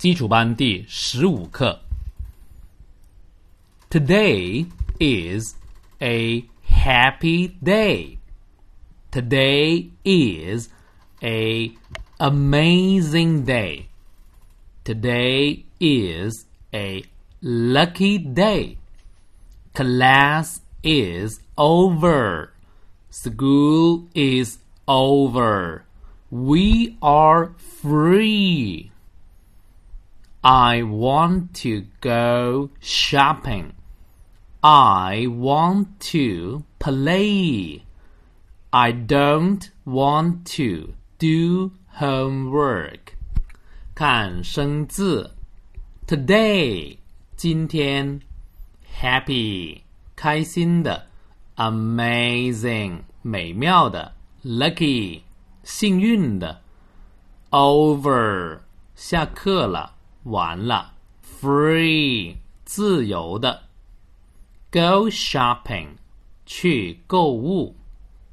基础班第十五课。Today is a happy day. Today is a amazing day. Today is a lucky day. Class is over. School is over. We are free. I want to go shopping. I want to play. I don't want to do homework. 看生字，today 今天，happy 开心的，amazing 美妙的，lucky 幸运的，over 下课了， 完了，free 自由的，go shopping 去购物，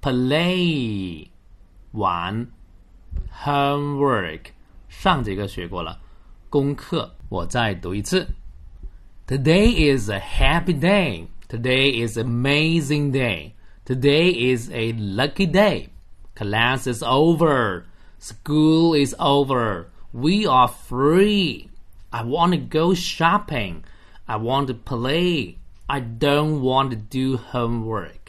play 玩，homework 上节课学过了，功课我再读一次。Today is a happy day. Today is amazing day. Today is a lucky day. Class is over. School is over. We are free. I want to go shopping. I want to play. I don't want to do homework.